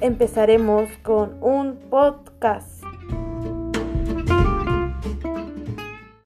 empezaremos con un podcast.